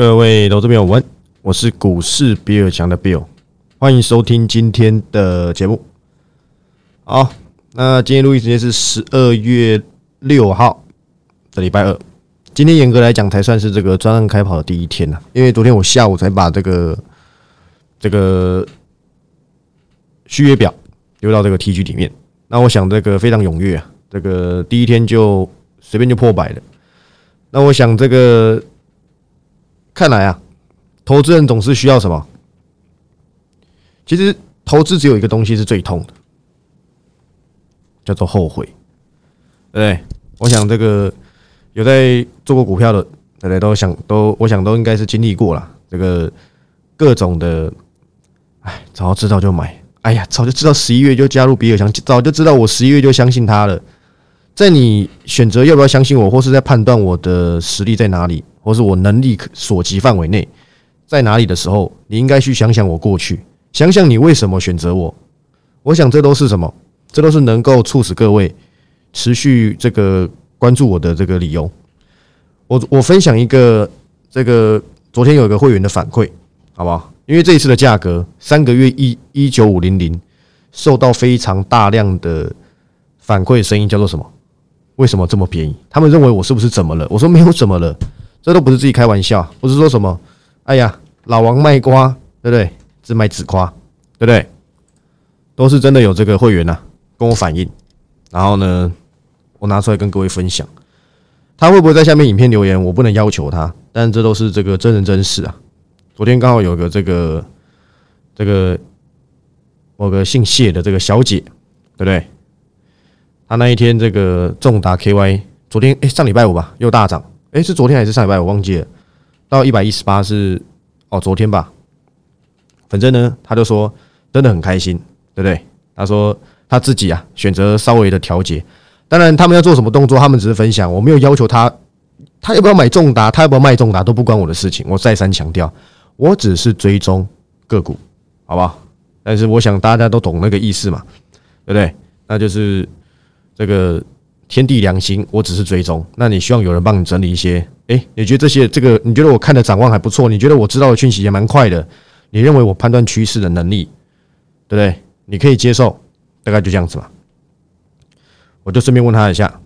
各位投资朋友，晚，我是股市比尔强的 Bill，欢迎收听今天的节目。好，那今天录音时间是十二月六号的礼拜二。今天严格来讲，才算是这个专案开跑的第一天呢，因为昨天我下午才把这个这个续约表丢到这个 TG 里面。那我想这个非常踊跃啊，这个第一天就随便就破百了。那我想这个。看来啊，投资人总是需要什么？其实投资只有一个东西是最痛的，叫做后悔，对？我想这个有在做过股票的，大家都想都，我想都应该是经历过了这个各种的。哎，早知道就买，哎呀，早就知道十一月就加入比尔强，早就知道我十一月就相信他了。在你选择要不要相信我，或是在判断我的实力在哪里？或是我能力所及范围内在哪里的时候，你应该去想想我过去，想想你为什么选择我。我想这都是什么？这都是能够促使各位持续这个关注我的这个理由。我我分享一个这个昨天有一个会员的反馈，好不好？因为这一次的价格三个月一一九五零零，受到非常大量的反馈声音，叫做什么？为什么这么便宜？他们认为我是不是怎么了？我说没有怎么了。这都不是自己开玩笑，不是说什么，哎呀，老王卖瓜，对不对？自卖自夸，对不对？都是真的有这个会员呐，跟我反映，然后呢，我拿出来跟各位分享。他会不会在下面影片留言？我不能要求他，但这都是这个真人真事啊。昨天刚好有个这个这个某个姓谢的这个小姐，对不对？他那一天这个重达 KY，昨天哎上礼拜五吧，又大涨。哎，是昨天还是上礼拜？我忘记了。到一百一十八是哦，昨天吧。反正呢，他就说真的很开心，对不对？他说他自己啊，选择稍微的调节。当然，他们要做什么动作，他们只是分享，我没有要求他，他要不要买重达，他要不要卖重达，都不关我的事情。我再三强调，我只是追踪个股，好不好？但是我想大家都懂那个意思嘛，对不对？那就是这个。天地良心，我只是追踪。那你希望有人帮你整理一些？诶，你觉得这些这个？你觉得我看的展望还不错？你觉得我知道的讯息也蛮快的？你认为我判断趋势的能力，对不对？你可以接受，大概就这样子吧。我就顺便问他一下，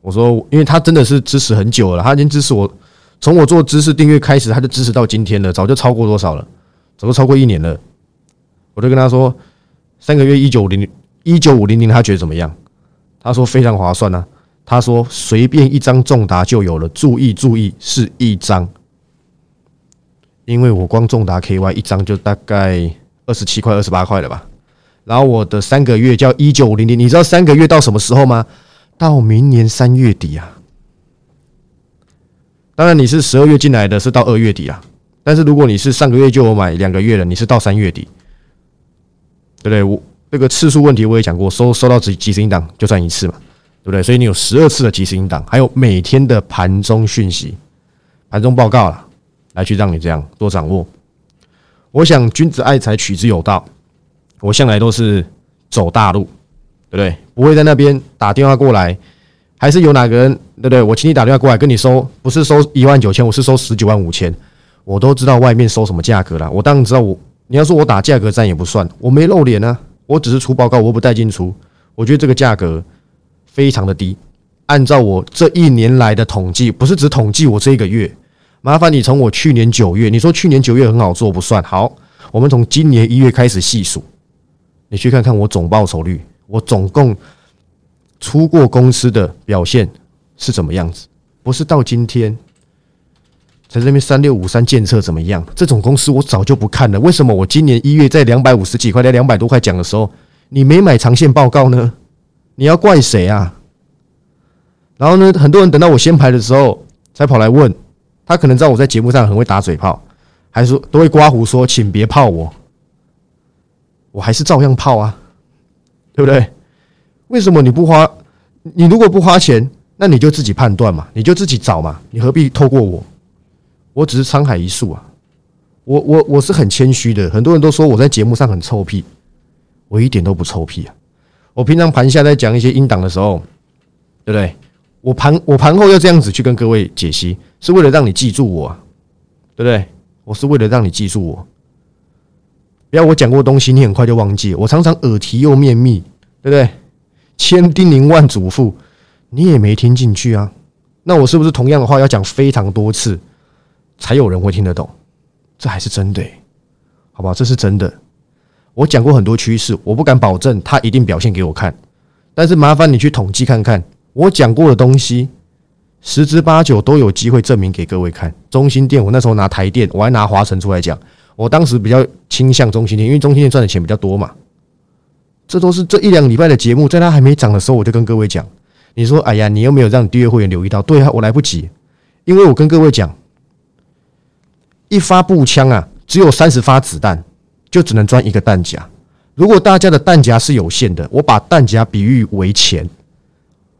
我说，因为他真的是支持很久了，他已经支持我，从我做知识订阅开始，他就支持到今天了，早就超过多少了？早就超过一年了。我就跟他说，三个月一九零一九五零零，他觉得怎么样？他说非常划算呢。他说随便一张重达就有了，注意注意，是一张，因为我光重达 KY 一张就大概二十七块、二十八块了吧。然后我的三个月叫一九五零零，你知道三个月到什么时候吗？到明年三月底啊。当然你是十二月进来的，是到二月底啊。但是如果你是上个月就有买两个月了，你是到三月底，对不对？我。这个次数问题我也讲过，收收到即即时音档就算一次嘛，对不对？所以你有十二次的即时音档，还有每天的盘中讯息、盘中报告了，来去让你这样多掌握。我想君子爱财，取之有道。我向来都是走大路，对不对？不会在那边打电话过来，还是有哪个人，对不对？我请你打电话过来跟你收，不是收一万九千，我是收十九万五千，我都知道外面收什么价格了。我当然知道，我你要说我打价格战也不算，我没露脸啊。我只是出报告，我不带进出。我觉得这个价格非常的低。按照我这一年来的统计，不是只统计我这一个月。麻烦你从我去年九月，你说去年九月很好做不算好，我们从今年一月开始细数，你去看看我总报酬率，我总共出过公司的表现是怎么样子？不是到今天。在这边三六五三建测怎么样？这种公司我早就不看了。为什么我今年一月在两百五十几块、在两百多块讲的时候，你没买长线报告呢？你要怪谁啊？然后呢，很多人等到我先排的时候才跑来问，他可能知道我在节目上很会打嘴炮，还是都会刮胡说，请别泡我，我还是照样泡啊，对不对？为什么你不花？你如果不花钱，那你就自己判断嘛，你就自己找嘛，你何必透过我？我只是沧海一粟啊，我我我是很谦虚的。很多人都说我在节目上很臭屁，我一点都不臭屁啊。我平常盘下在讲一些阴档的时候，对不对？我盘我盘后要这样子去跟各位解析，是为了让你记住我，对不对？我是为了让你记住我，不要我讲过东西，你很快就忘记。我常常耳提又面密，对不对？千叮咛万嘱咐，你也没听进去啊。那我是不是同样的话要讲非常多次，才有人会听得懂？这还是真的，好不好？这是真的。我讲过很多趋势，我不敢保证它一定表现给我看，但是麻烦你去统计看看，我讲过的东西，十之八九都有机会证明给各位看。中心店，我那时候拿台电，我还拿华晨出来讲，我当时比较倾向中心店，因为中心店赚的钱比较多嘛。这都是这一两礼拜的节目，在它还没涨的时候，我就跟各位讲。你说：“哎呀，你又没有让你订阅会员留意到？”对啊，我来不及，因为我跟各位讲，一发步枪啊，只有三十发子弹，就只能装一个弹夹。如果大家的弹夹是有限的，我把弹夹比喻为钱，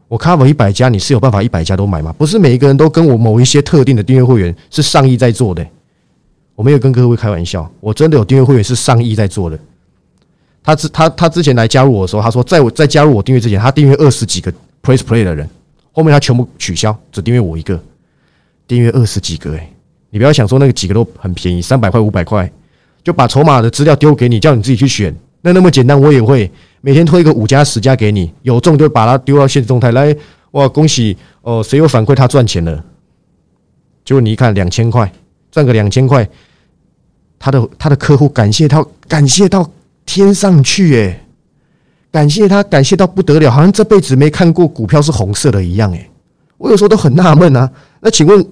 我 cover 一百家，你是有办法一百家都买吗？不是每一个人都跟我某一些特定的订阅会员是上亿在做的，我没有跟各位开玩笑，我真的有订阅会员是上亿在做的。他之他他之前来加入我的时候，他说在我在加入我订阅之前，他订阅二十几个。Press Play 的人，后面他全部取消，只订阅我一个，订阅二十几个哎，你不要想说那个几个都很便宜，三百块五百块，就把筹码的资料丢给你，叫你自己去选，那那么简单，我也会每天推一个五家十家给你，有中就把它丢到现实动态来，哇，恭喜哦，谁有反馈他赚钱了？结果你一看两千块，赚个两千块，他的他的客户感谢到感谢到天上去哎。感谢他，感谢到不得了，好像这辈子没看过股票是红色的一样。诶，我有时候都很纳闷啊。那请问，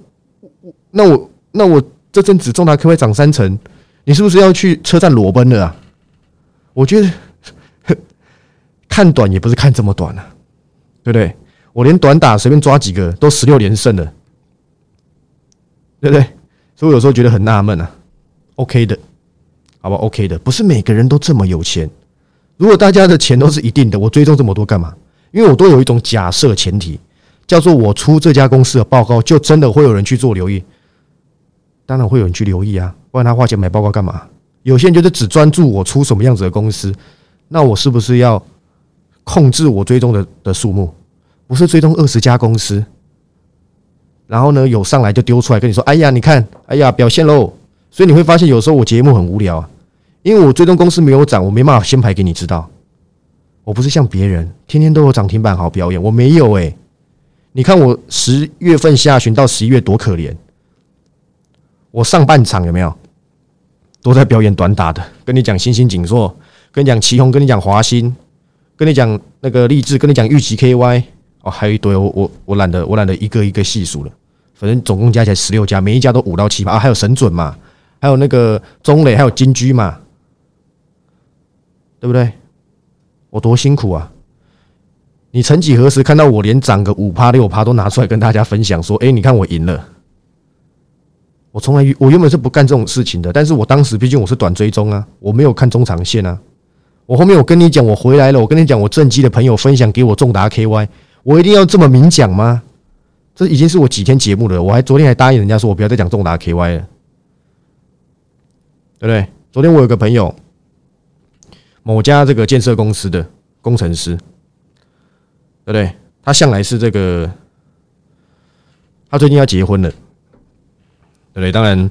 那我那我这阵子重大科会涨三成，你是不是要去车站裸奔了啊？我觉得 看短也不是看这么短啊，对不对？我连短打随便抓几个都十六连胜了，对不对？所以我有时候觉得很纳闷啊。OK 的，好吧，OK 的，不是每个人都这么有钱。如果大家的钱都是一定的，我追踪这么多干嘛？因为我都有一种假设前提，叫做我出这家公司的报告，就真的会有人去做留意。当然会有人去留意啊，不然他花钱买报告干嘛？有些人就是只专注我出什么样子的公司，那我是不是要控制我追踪的的数目？不是追踪二十家公司，然后呢有上来就丢出来跟你说：“哎呀，你看，哎呀，表现喽。”所以你会发现有时候我节目很无聊啊。因为我追踪公司没有涨，我没办法先排给你知道。我不是像别人天天都有涨停板好表演，我没有哎。你看我十月份下旬到十一月多可怜，我上半场有没有都在表演短打的？跟你讲星星锦硕，跟你讲旗宏，跟你讲华兴，跟你讲那个励志，跟你讲玉吉 KY 哦，还有一堆我我我懒得我懒得一个一个细数了，反正总共加起来十六家，每一家都五到七八，还有神准嘛，还有那个中磊，还有金居嘛。对不对？我多辛苦啊！你曾几何时看到我连涨个五趴六趴都拿出来跟大家分享，说：“哎，你看我赢了。”我从来我原本是不干这种事情的，但是我当时毕竟我是短追踪啊，我没有看中长线啊。我后面我跟你讲，我回来了，我跟你讲，我正机的朋友分享给我重达 KY，我一定要这么明讲吗？这已经是我几天节目了，我还昨天还答应人家说我不要再讲重达 KY 了，对不对？昨天我有个朋友。某家这个建设公司的工程师，对不对？他向来是这个，他最近要结婚了，对不对？当然，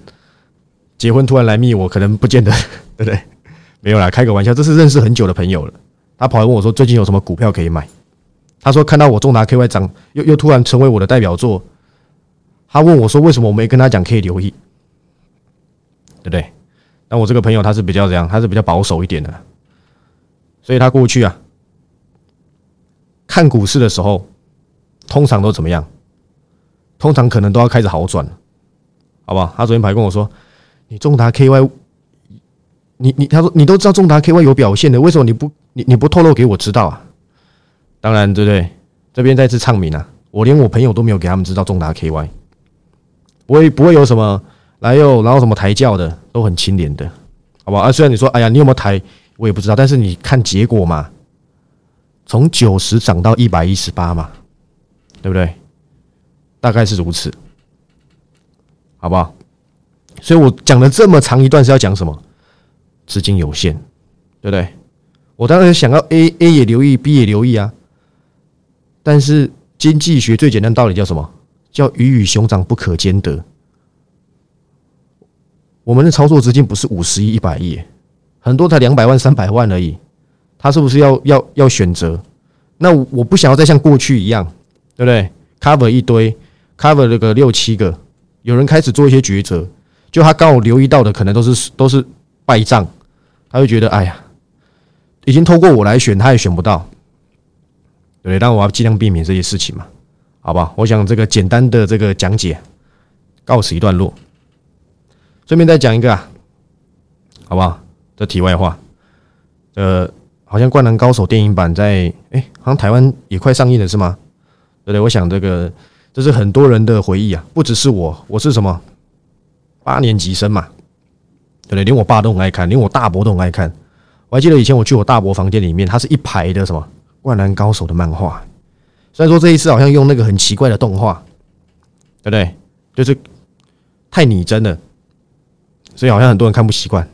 结婚突然来密我，可能不见得，对不对？没有啦，开个玩笑，这是认识很久的朋友了。他跑来问我说：“最近有什么股票可以买？”他说：“看到我重达 KY 涨，又又突然成为我的代表作。”他问我说：“为什么我没跟他讲可以留意？”对不对？那我这个朋友他是比较这样，他是比较保守一点的。所以他过去啊，看股市的时候，通常都怎么样？通常可能都要开始好转，好不好？他昨天还跟我说：“你重达 KY，你你他说你都知道重达 KY 有表现的，为什么你不你你不透露给我知道啊？”当然，对不对？这边再次唱名啊，我连我朋友都没有给他们知道重达 KY，不会不会有什么来又然后什么抬轿的，都很清廉的，好不好？啊，虽然你说，哎呀，你有没有抬？我也不知道，但是你看结果嘛，从九十涨到一百一十八嘛，对不对？大概是如此，好不好？所以我讲了这么长一段是要讲什么？资金有限，对不对？我当然想要 A A 也留意，B 也留意啊。但是经济学最简单道理叫什么？叫鱼与熊掌不可兼得。我们的操作资金不是五十亿、一百亿，很多才两百万、三百万而已。他是不是要要要选择？那我不想要再像过去一样，对不对？cover 一堆，cover 了个六七个，有人开始做一些抉择，就他刚好留意到的，可能都是都是败仗，他会觉得哎呀，已经透过我来选，他也选不到，对不对？但我要尽量避免这些事情嘛，好吧？我想这个简单的这个讲解告辞一段落，顺便再讲一个啊，好不好？这题外话，呃。好像《灌篮高手》电影版在哎，好像台湾也快上映了，是吗？对对，我想这个这是很多人的回忆啊，不只是我，我是什么八年级生嘛，对不对？连我爸都很爱看，连我大伯都很爱看。我还记得以前我去我大伯房间里面，他是一排的什么《灌篮高手》的漫画。虽然说这一次好像用那个很奇怪的动画，对不对？就是太拟真了，所以好像很多人看不习惯。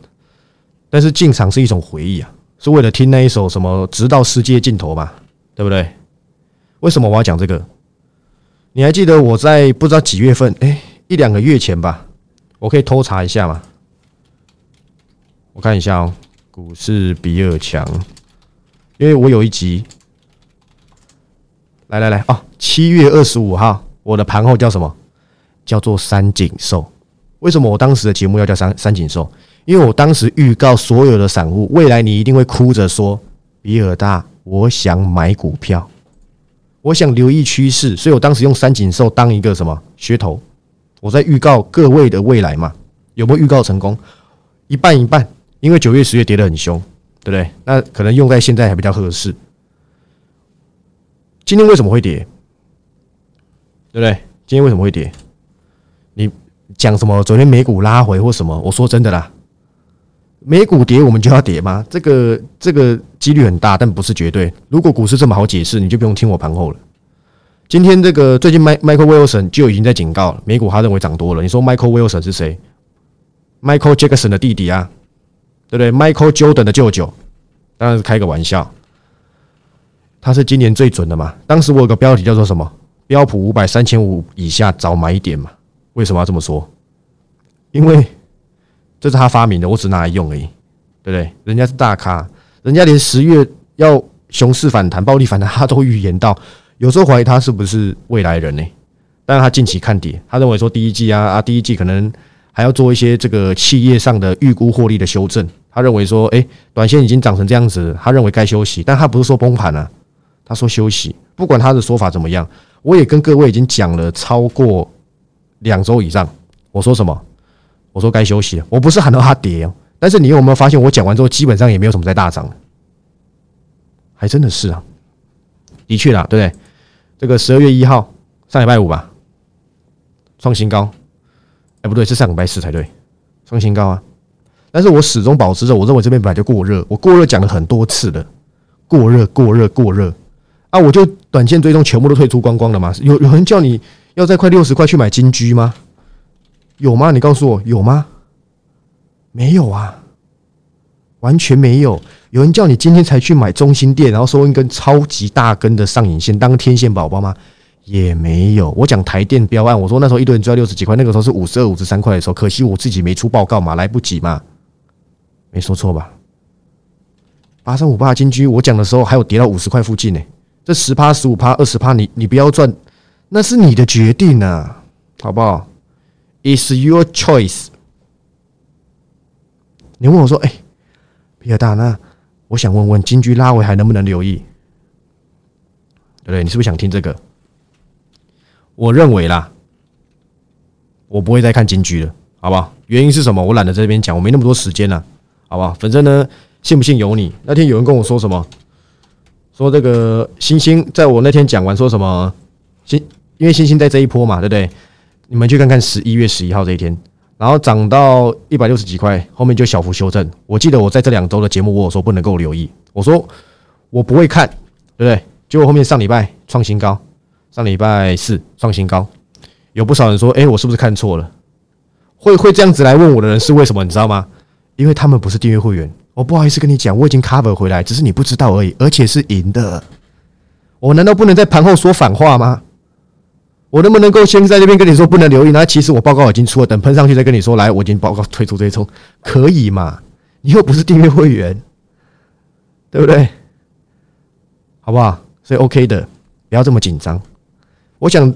但是进场是一种回忆啊。是为了听那一首什么“直到世界尽头”吧，对不对？为什么我要讲这个？你还记得我在不知道几月份？哎，一两个月前吧，我可以偷查一下吗？我看一下哦，股市比尔强，因为我有一集，来来来哦，七月二十五号，我的盘后叫什么？叫做三井寿。为什么我当时的节目要叫三三井寿？因为我当时预告所有的散户，未来你一定会哭着说：“比尔大，我想买股票，我想留意趋势。”所以我当时用三井寿当一个什么噱头，我在预告各位的未来嘛？有没有预告成功？一半一半，因为九月、十月跌得很凶，对不对？那可能用在现在还比较合适。今天为什么会跌？对不对？今天为什么会跌？你讲什么？昨天美股拉回或什么？我说真的啦。美股跌，我们就要跌吗？这个这个几率很大，但不是绝对。如果股市这么好解释，你就不用听我盘后了。今天这个最近迈 Michael Wilson 就已经在警告了，美股他认为涨多了。你说 Michael Wilson 是谁？Michael Jackson 的弟弟啊，对不对？Michael Jordan 的舅舅，当然是开个玩笑。他是今年最准的嘛？当时我有个标题叫做什么？标普五百三千五以下早买点嘛？为什么要这么说？因为。这是他发明的，我只拿来用而已，对不对？人家是大咖，人家连十月要熊市反弹、暴力反弹，他都预言到。有时候怀疑他是不是未来人呢？但是他近期看跌，他认为说第一季啊啊，第一季可能还要做一些这个企业上的预估获利的修正。他认为说，哎，短线已经涨成这样子，他认为该休息。但他不是说崩盘啊，他说休息。不管他的说法怎么样，我也跟各位已经讲了超过两周以上。我说什么？我说该休息了，我不是喊到它跌哦，但是你有没有发现，我讲完之后基本上也没有什么在大涨，还真的是啊，的确啦，对不对？这个十二月一号上礼拜五吧，创新高，哎不对，是上礼拜四才对，创新高啊！但是我始终保持着，我认为这边本来就过热，我过热讲了很多次了，过热过热过热啊！我就短线追踪全部都退出光光了吗？有有人叫你要在快六十块去买金居吗？有吗？你告诉我有吗？没有啊，完全没有。有人叫你今天才去买中心店，然后收一根超级大根的上影线当天线宝宝吗？也没有。我讲台电标案，我说那时候一堆人追六十几块，那个时候是五十二、五十三块的时候，可惜我自己没出报告嘛，来不及嘛，没说错吧？八三五八金居，我讲的时候还有跌到五十块附近呢。这十趴、十五趴、二十趴，你你不要赚，那是你的决定啊，好不好？Is your choice？你问我说：“哎，皮尔大，那我想问问金居拉维还能不能留意？对不对？你是不是想听这个？我认为啦，我不会再看金居了，好不好？原因是什么？我懒得在这边讲，我没那么多时间了，好不好？反正呢，信不信由你。那天有人跟我说什么？说这个星星在我那天讲完说什么？星因为星星在这一波嘛，对不对？你们去看看十一月十一号这一天，然后涨到一百六十几块，后面就小幅修正。我记得我在这两周的节目，我有说不能够留意，我说我不会看，对不对？结果后面上礼拜创新高，上礼拜四创新高，有不少人说，哎，我是不是看错了？会会这样子来问我的人是为什么？你知道吗？因为他们不是订阅会员。我不好意思跟你讲，我已经 cover 回来，只是你不知道而已，而且是赢的。我难道不能在盘后说反话吗？我能不能够先在这边跟你说不能留意？那其实我报告已经出了，等喷上去再跟你说，来，我已经报告退出追踪，可以嘛？你又不是订阅会员，对不对？好不好？所以 OK 的，不要这么紧张。我想，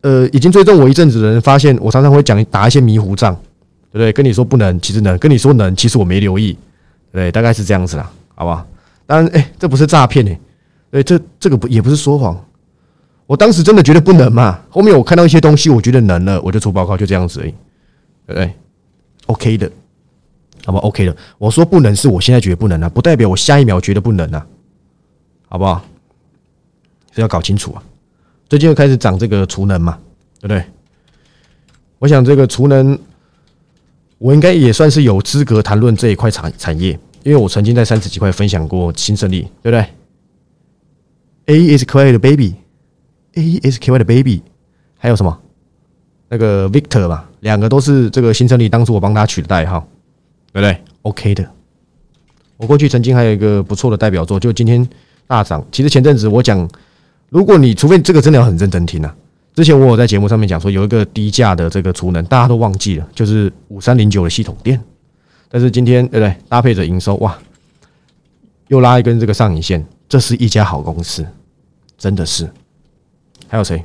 呃，已经追踪我一阵子的人发现，我常常会讲打一些迷糊仗，对不对？跟你说不能，其实能；跟你说能，其实我没留意，对，大概是这样子啦，好不好？当然，哎，这不是诈骗哎，对，这这个不也不是说谎。我当时真的觉得不能嘛，后面我看到一些东西，我觉得能了，我就出报告，就这样子而已，对不对？OK 的，好吧？OK 的。我说不能，是我现在觉得不能啊，不代表我下一秒觉得不能啊，好不好？是要搞清楚啊。最近又开始涨这个储能嘛，对不对？我想这个储能，我应该也算是有资格谈论这一块产产业，因为我曾经在三十几块分享过新胜利，对不对？A is quiet baby。A E S K Y 的 baby，还有什么？那个 Victor 吧，两个都是这个新成立，当初我帮他取的代号，对不对？OK 的。我过去曾经还有一个不错的代表作，就今天大涨。其实前阵子我讲，如果你除非这个真的要很认真听啊，之前我有在节目上面讲说有一个低价的这个储能，大家都忘记了，就是五三零九的系统店。但是今天对不对？搭配着营收，哇，又拉一根这个上影线，这是一家好公司，真的是。还有谁？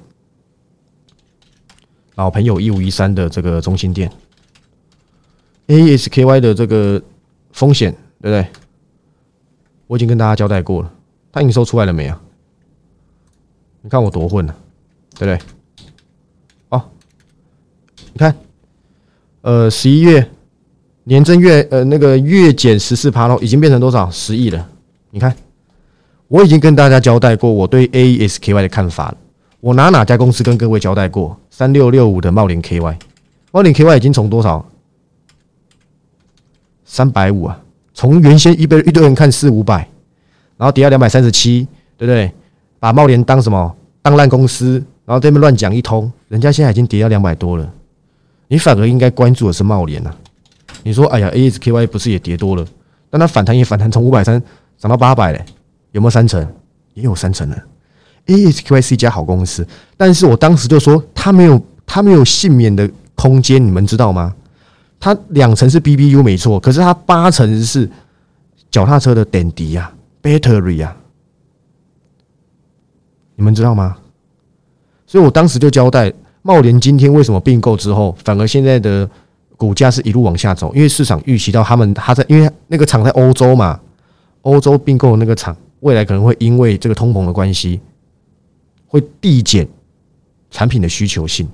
老朋友一五一三的这个中心店，A S K Y 的这个风险，对不对？我已经跟大家交代过了，它营收出来了没啊？你看我多混了，对不对？哦，你看，呃，十一月年增月呃那个月减十四趴喽，已经变成多少？十亿了。你看，我已经跟大家交代过我对 A S K Y 的看法了。我拿哪家公司跟各位交代过？三六六五的茂林 KY，茂林 KY 已经从多少？三百五啊！从原先一堆一堆人看四五百，然后跌到两百三十七，对不对？把茂林当什么？当烂公司，然后这边乱讲一通，人家现在已经跌到两百多了，你反而应该关注的是茂林啊！你说，哎呀，ASKY 不是也跌多了？但它反弹也反弹，从五百三涨到八百嘞，有没有三成？也有三成了。A S Q Y 是一家好公司，但是我当时就说它没有它没有幸免的空间，你们知道吗？它两层是 B B U 没错，可是它八层是脚踏车的点滴呀，battery 呀，你们知道吗？所以我当时就交代茂联今天为什么并购之后，反而现在的股价是一路往下走，因为市场预期到他们他在因为那个厂在欧洲嘛，欧洲并购那个厂未来可能会因为这个通膨的关系。会递减产品的需求性，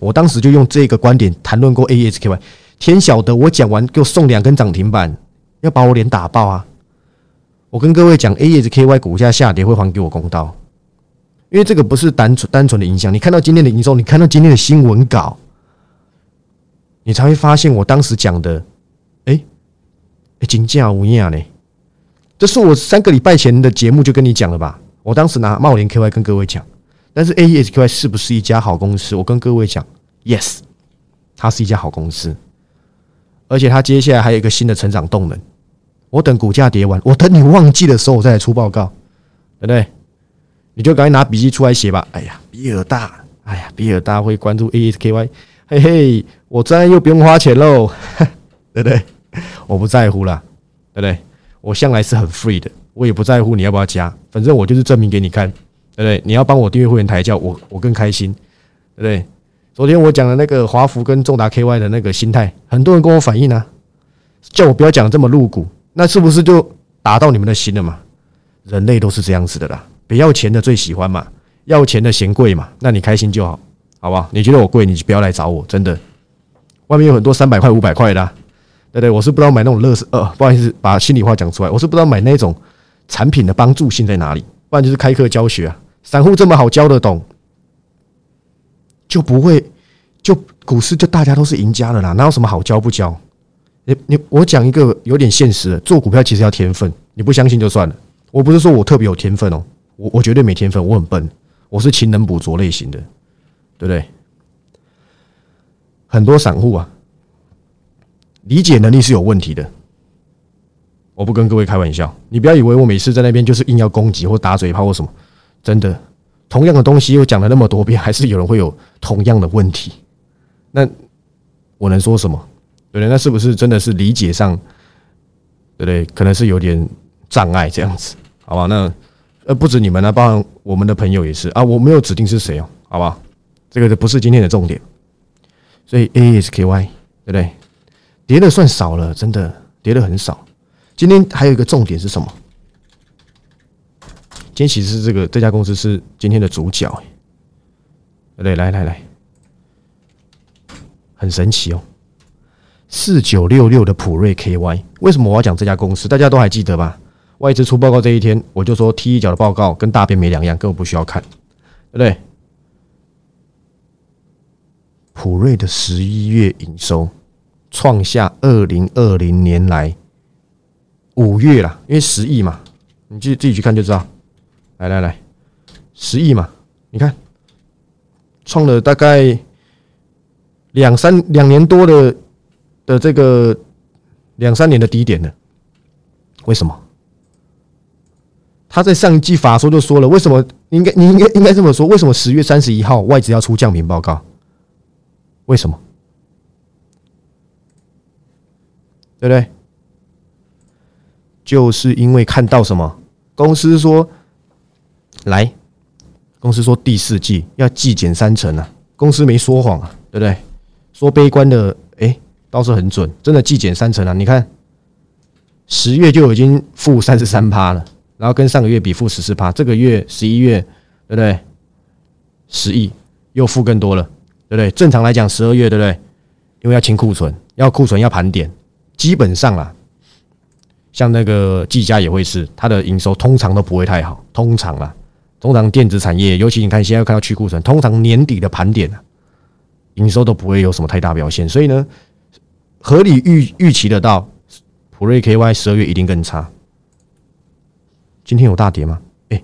我当时就用这个观点谈论过 A S K Y，天晓得我讲完给我送两根涨停板，要把我脸打爆啊！我跟各位讲 A S K Y 股价下跌会还给我公道，因为这个不是单纯单纯的影响。你看到今天的营收，你看到今天的新闻稿，你才会发现我当时讲的，哎，金价无恙呢。这是我三个礼拜前的节目就跟你讲了吧。我当时拿茂联 KY 跟各位讲，但是 AESKY 是不是一家好公司？我跟各位讲，Yes，它是一家好公司，而且它接下来还有一个新的成长动能。我等股价跌完，我等你忘记的时候，我再来出报告，对不对？你就赶紧拿笔记出来写吧。哎呀，比尔大，哎呀，比尔大会关注 AESKY，嘿嘿，我这又不用花钱喽，对不对？我不在乎啦，对不对？我向来是很 free 的。我也不在乎你要不要加，反正我就是证明给你看，对不对？你要帮我订阅会员抬轿，我我更开心，对不对？昨天我讲的那个华福跟重达 KY 的那个心态，很多人跟我反映啊，叫我不要讲这么露骨，那是不是就打到你们的心了嘛？人类都是这样子的啦，不要钱的最喜欢嘛，要钱的嫌贵嘛，那你开心就好，好不好？你觉得我贵，你就不要来找我，真的。外面有很多三百块、五百块的，对不对？我是不知道买那种乐视，呃，不好意思，把心里话讲出来，我是不知道买那种。产品的帮助性在哪里？不然就是开课教学啊！散户这么好教得懂，就不会就股市就大家都是赢家了啦！哪有什么好教不教？你你我讲一个有点现实的，做股票其实要天分，你不相信就算了。我不是说我特别有天分哦，我我绝对没天分，我很笨，我是勤能补拙类型的，对不对？很多散户啊，理解能力是有问题的。我不跟各位开玩笑，你不要以为我每次在那边就是硬要攻击或打嘴炮或什么，真的同样的东西又讲了那么多遍，还是有人会有同样的问题。那我能说什么？对不对？那是不是真的是理解上，对不对？可能是有点障碍这样子，好吧？那呃，不止你们啊，包含我们的朋友也是啊。我没有指定是谁哦，好吧？这个不是今天的重点。所以 A S K Y 对不对？跌的算少了，真的跌的很少。今天还有一个重点是什么？今天其实这个这家公司是今天的主角，对？来来来，很神奇哦，四九六六的普瑞 KY，为什么我要讲这家公司？大家都还记得吧？外资出报告这一天，我就说 T 一角的报告跟大便没两样，根本不需要看，对不对？普瑞的十一月营收创下二零二零年来五月了，因为十亿嘛，你自自己去看就知道。来来来，十亿嘛，你看，创了大概两三两年多的的这个两三年的低点了。为什么？他在上一季法说就说了，为什么应该你应该应该这么说？为什么十月三十一号外资要出降频报告？为什么？对不对？就是因为看到什么公司说。来，公司说第四季要季减三成啊，公司没说谎啊，对不对？说悲观的，哎，倒是很准，真的季减三成啊！你看，十月就已经负三十三趴了，然后跟上个月比负十四趴，这个月十一月，对不对？十亿又负更多了，对不对？正常来讲，十二月对不对？因为要清库存，要库存要盘点，基本上啊，像那个技嘉也会是，它的营收通常都不会太好，通常啊。通常电子产业，尤其你看现在看到去库存，通常年底的盘点啊，营收都不会有什么太大表现，所以呢，合理预预期得到普瑞 KY 十二月一定更差。今天有大跌吗？哎，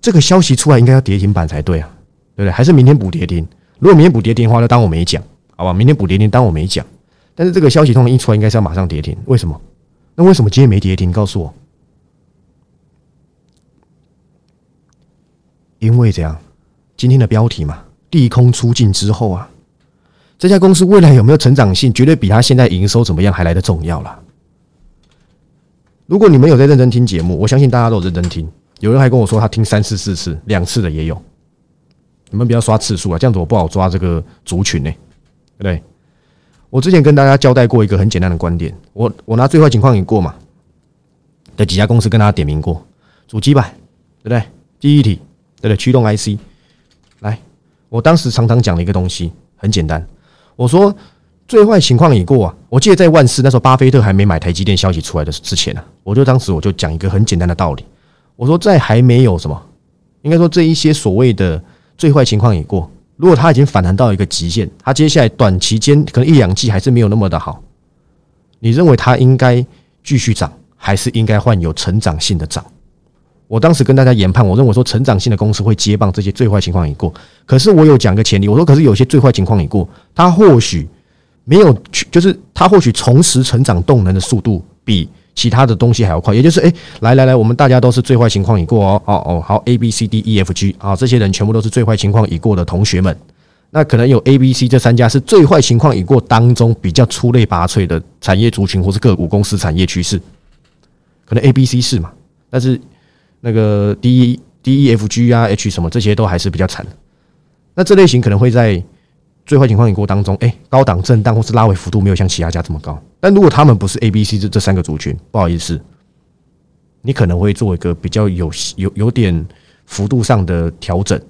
这个消息出来应该要跌停板才对啊，对不对？还是明天补跌停？如果明天补跌停的话，就当我没讲，好吧？明天补跌停当我没讲。但是这个消息通常一出来，应该是要马上跌停。为什么？那为什么今天没跌停？告诉我。因为这样，今天的标题嘛，利空出尽之后啊，这家公司未来有没有成长性，绝对比它现在营收怎么样还来的重要了。如果你们有在认真听节目，我相信大家都有认真听。有人还跟我说他听三次、四次、两次的也有。你们不要刷次数啊，这样子我不好抓这个族群呢，对不对？我之前跟大家交代过一个很简单的观点，我我拿最坏情况已过嘛的几家公司跟大家点名过，主机板对不对？记忆体。对不对，驱动 IC，来，我当时常常讲的一个东西很简单，我说最坏情况已过啊。我记得在万事那时候，巴菲特还没买台积电消息出来的之前呢，我就当时我就讲一个很简单的道理，我说在还没有什么，应该说这一些所谓的最坏情况已过，如果它已经反弹到一个极限，它接下来短期间可能一两季还是没有那么的好，你认为它应该继续涨，还是应该换有成长性的涨？我当时跟大家研判，我认为说成长性的公司会接棒这些最坏情况已过。可是我有讲个前提，我说可是有些最坏情况已过，它或许没有，就是它或许重拾成长动能的速度比其他的东西还要快。也就是，哎，来来来，我们大家都是最坏情况已过哦，哦哦，好，A B C D E F G 啊，这些人全部都是最坏情况已过的同学们。那可能有 A B C 这三家是最坏情况已过当中比较出类拔萃的产业族群或是个股公司产业趋势，可能 A B C 是嘛，但是。那个 D D E F G 啊 H 什么这些都还是比较惨的，那这类型可能会在最坏情况已过当中，哎，高档震荡或是拉尾幅度没有像其他家这么高。但如果他们不是 A B C 这这三个族群，不好意思，你可能会做一个比较有有有点幅度上的调整，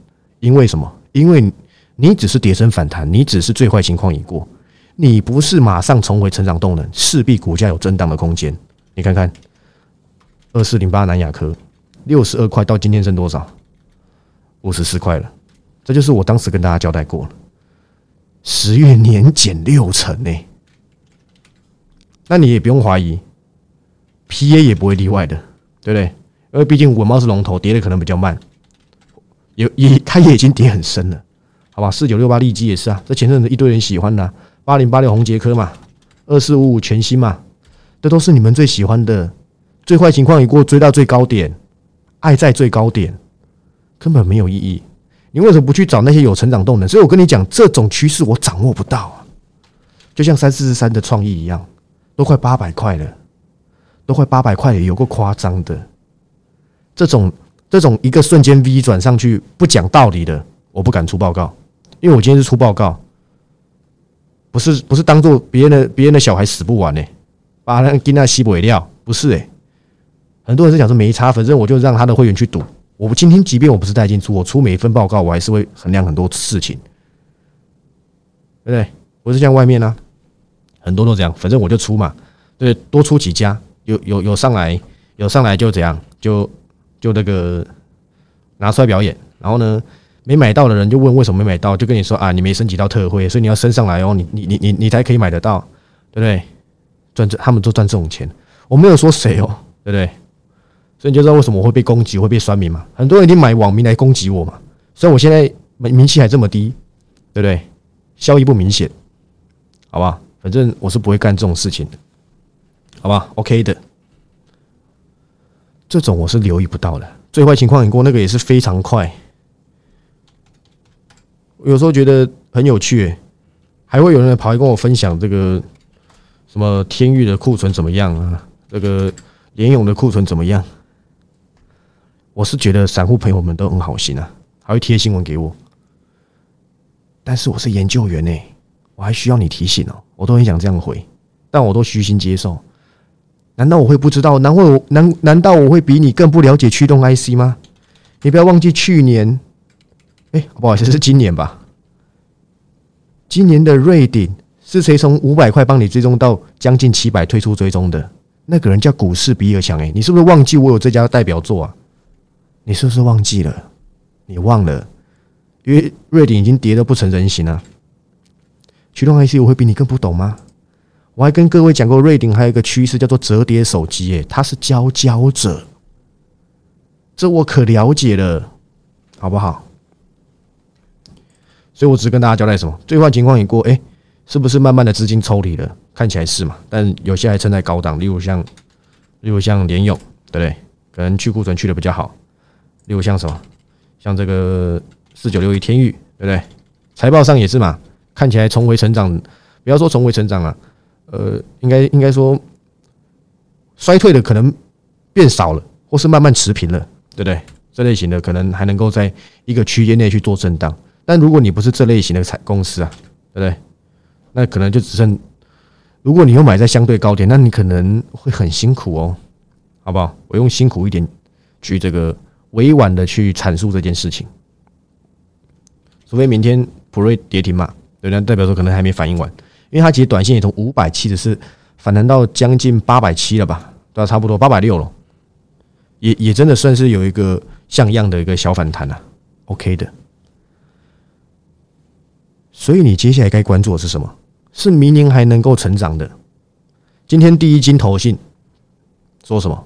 因为什么？因为你只是跌升反弹，你只是最坏情况已过，你不是马上重回成长动能，势必股价有震荡的空间。你看看二四零八南亚科。六十二块到今天剩多少？五十四块了。这就是我当时跟大家交代过了，十月年减六成呢。那你也不用怀疑，P A 也不会例外的，对不对？因为毕竟稳猫是龙头，跌的可能比较慢，有也它也已经跌很深了，好吧？四九六八利基也是啊，这前阵子一堆人喜欢的，八零八六红杰科嘛，二四五五全新嘛，这都是你们最喜欢的。最坏情况已过，追到最高点。爱在最高点，根本没有意义，你为什么不去找那些有成长动能？所以我跟你讲，这种趋势我掌握不到啊。就像三四三的创意一样，都快八百块了，都快八百块了，有个夸张的。这种这种一个瞬间 V 转上去不讲道理的，我不敢出报告，因为我今天是出报告，不是不是当做别人的别人的小孩死不完呢，把那跟那吸不掉，不是诶。很多人是讲说没差，反正我就让他的会员去赌。我今天即便我不是带进出，我出每一份报告，我还是会衡量很多事情，对不对？不是像外面呢，很多都这样，反正我就出嘛，对，多出几家，有有有上来，有上来就怎样，就就那个拿出来表演。然后呢，没买到的人就问为什么没买到，就跟你说啊，你没升级到特惠，所以你要升上来哦，你你你你你才可以买得到，对不对？赚这他们都赚这种钱，我没有说谁哦，对不对？所以你就知道为什么我会被攻击，会被酸民嘛？很多人已经买网民来攻击我嘛。虽然我现在名名气还这么低，对不对？效益不明显，好吧？反正我是不会干这种事情的，好吧？OK 的，这种我是留意不到的。最坏情况你过那个也是非常快，有时候觉得很有趣，还会有人跑来跟我分享这个什么天域的库存怎么样啊？这个联勇的库存怎么样？我是觉得散户朋友们都很好心啊，还会贴新闻给我。但是我是研究员呢，我还需要你提醒哦。我都很想这样回，但我都虚心接受。难道我会不知道？难会难？难道我会比你更不了解驱动 IC 吗？你不要忘记去年，哎，不好意思，是今年吧？今年的瑞鼎是谁从五百块帮你追踪到将近七百退出追踪的？那个人叫股市比尔强哎，你是不是忘记我有这家代表作啊？你是不是忘记了？你忘了，因为瑞典已经跌得不成人形了。驱动 IC 我会比你更不懂吗？我还跟各位讲过，瑞典还有一个趋势叫做折叠手机，诶，它是佼佼者，这我可了解了，好不好？所以我只跟大家交代什么？最坏情况已过，哎，是不是慢慢的资金抽离了？看起来是嘛，但有些还撑在高档，例如像，例如像联勇，对不对？可能去库存去的比较好。例如像什么，像这个四九六一天域，对不对？财报上也是嘛，看起来重回成长，不要说重回成长了，呃，应该应该说衰退的可能变少了，或是慢慢持平了，对不对？这类型的可能还能够在一个区间内去做震荡，但如果你不是这类型的财公司啊，对不对？那可能就只剩，如果你又买在相对高点，那你可能会很辛苦哦，好不好？我用辛苦一点去这个。委婉的去阐述这件事情，除非明天普瑞跌停嘛，对，那代表说可能还没反应完，因为它其实短线也从五百七十四反弹到将近八百七了吧，对，差不多八百六了，也也真的算是有一个像样的一个小反弹了，OK 的。所以你接下来该关注的是什么？是明年还能够成长的。今天第一金投信说什么？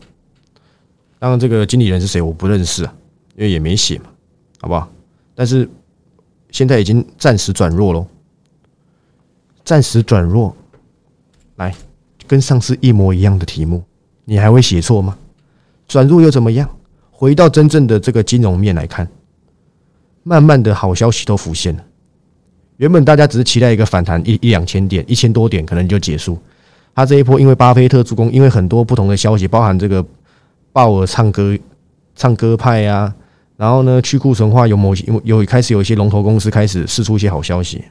当然，这个经理人是谁，我不认识啊，因为也没写嘛，好不好？但是现在已经暂时转弱喽，暂时转弱，来跟上次一模一样的题目，你还会写错吗？转弱又怎么样？回到真正的这个金融面来看，慢慢的好消息都浮现了。原本大家只是期待一个反弹一一两千点，一千多点可能就结束。他这一波因为巴菲特助攻，因为很多不同的消息，包含这个。鲍尔唱歌，唱歌派呀，然后呢，去库存化有某些有开始有一些龙头公司开始试出一些好消息，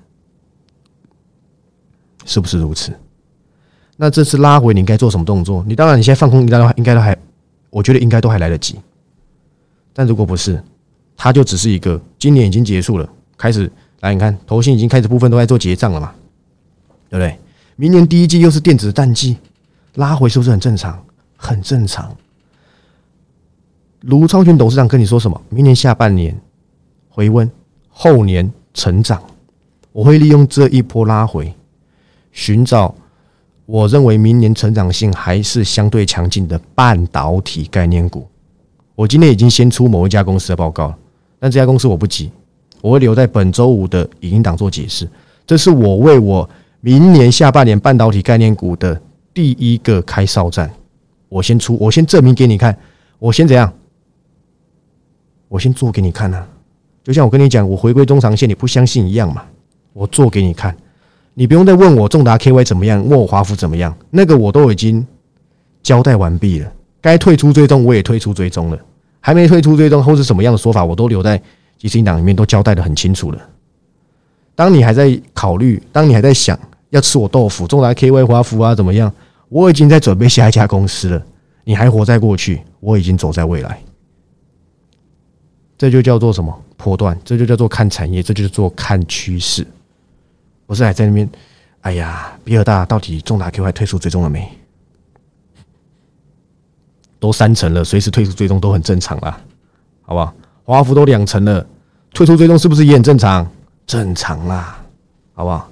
是不是如此？那这次拉回你应该做什么动作？你当然你现在放空，应该应该都还，我觉得应该都还来得及。但如果不是，它就只是一个今年已经结束了，开始来你看，头信已经开始部分都在做结账了嘛，对不对？明年第一季又是电子淡季，拉回是不是很正常？很正常。卢超群董事长跟你说什么？明年下半年回温，后年成长。我会利用这一波拉回，寻找我认为明年成长性还是相对强劲的半导体概念股。我今天已经先出某一家公司的报告了，但这家公司我不急，我会留在本周五的影音档做解释。这是我为我明年下半年半导体概念股的第一个开哨战。我先出，我先证明给你看，我先怎样？我先做给你看啊，就像我跟你讲，我回归中长线，你不相信一样嘛？我做给你看，你不用再问我重达 KY 怎么样，问我华孚怎么样，那个我都已经交代完毕了。该退出追踪我也退出追踪了，还没退出追踪或是什么样的说法，我都留在即时音档里面都交代的很清楚了。当你还在考虑，当你还在想要吃我豆腐，重达 KY 华孚啊怎么样？我已经在准备下一家公司了。你还活在过去，我已经走在未来。这就叫做什么？波段，这就叫做看产业，这就是做看趋势。不是还在那边？哎呀，比尔大到底重达 KY 退出追踪了没？都三成了，随时退出追踪都很正常啦，好不好？华孚都两成了，退出追踪是不是也很正常？正常啦，好不好？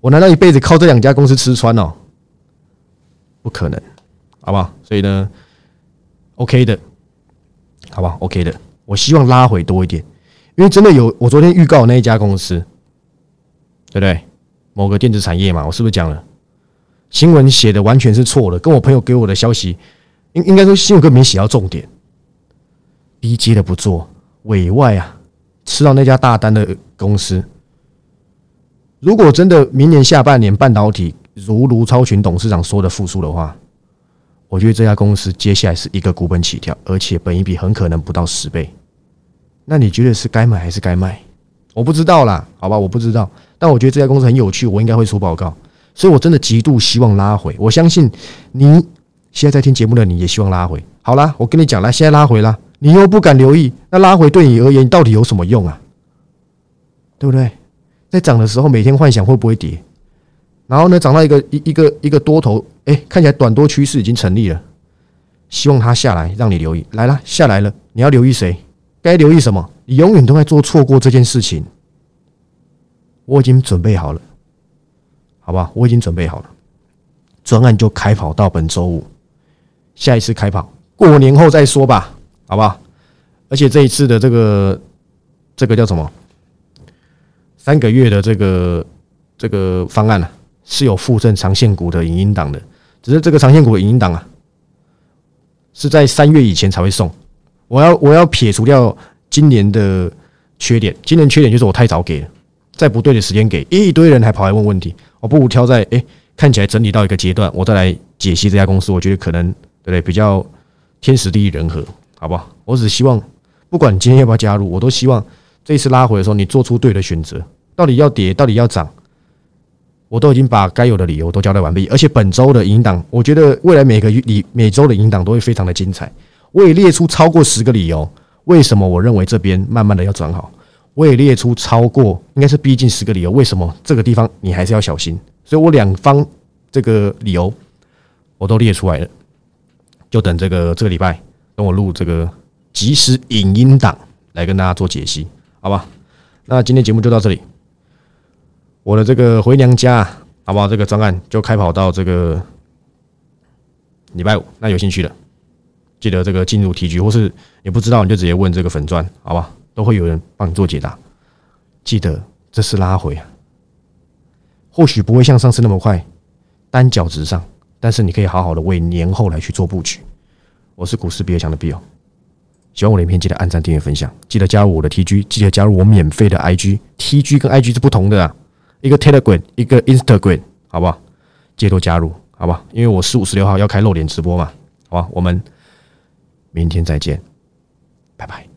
我难道一辈子靠这两家公司吃穿哦？不可能，好不好？所以呢，OK 的，好不好？OK 的，我希望拉回多一点，因为真的有我昨天预告那一家公司，对不对？某个电子产业嘛，我是不是讲了？新闻写的完全是错的，跟我朋友给我的消息。应应该说，新闻哥没写到重点。低阶的不做，委外啊，吃到那家大单的公司。如果真的明年下半年半导体如卢超群董事长说的复苏的话，我觉得这家公司接下来是一个股本起跳，而且本一比很可能不到十倍。那你觉得是该买还是该卖？我不知道啦，好吧，我不知道。但我觉得这家公司很有趣，我应该会出报告。所以我真的极度希望拉回。我相信你。现在在听节目的你也希望拉回，好啦，我跟你讲来，现在拉回啦，你又不敢留意，那拉回对你而言到底有什么用啊？对不对？在涨的时候每天幻想会不会跌，然后呢，涨到一个一一个一个多头，哎，看起来短多趋势已经成立了，希望它下来让你留意，来了下来了，你要留意谁？该留意什么？你永远都在做错过这件事情。我已经准备好了，好吧，我已经准备好了，专案就开跑到本周五。下一次开跑，过年后再说吧，好不好？而且这一次的这个这个叫什么？三个月的这个这个方案呢，是有附赠长线股的影音档的。只是这个长线股的影音档啊，是在三月以前才会送。我要我要撇除掉今年的缺点，今年缺点就是我太早给了，在不对的时间给，一堆人还跑来问问题，我不如挑在哎看起来整理到一个阶段，我再来解析这家公司，我觉得可能。对不对？比较天时地利人和，好不好？我只希望，不管你今天要不要加入，我都希望这一次拉回的时候，你做出对的选择。到底要跌，到底要涨，我都已经把该有的理由都交代完毕。而且本周的引导，我觉得未来每个礼每周的引导都会非常的精彩。我也列出超过十个理由，为什么我认为这边慢慢的要转好。我也列出超过应该是逼近十个理由，为什么这个地方你还是要小心。所以我两方这个理由我都列出来了。就等这个这个礼拜，等我录这个即时影音档来跟大家做解析，好吧？那今天节目就到这里。我的这个回娘家，好不好？这个专案就开跑到这个礼拜五。那有兴趣的，记得这个进入 T G，或是也不知道，你就直接问这个粉钻，好吧？都会有人帮你做解答。记得这是拉回，或许不会像上次那么快，单脚直上。但是你可以好好的为年后来去做布局。我是股市比尔强的 Bill，喜欢我的影片记得按赞、订阅、分享，记得加入我的 TG，记得加入我免费的 IG，TG 跟 IG 是不同的，啊，一个 Telegram，一个 Instagram，好不好？记得加入，好不好？因为我十五、十六号要开露脸直播嘛，好吧？我们明天再见，拜拜。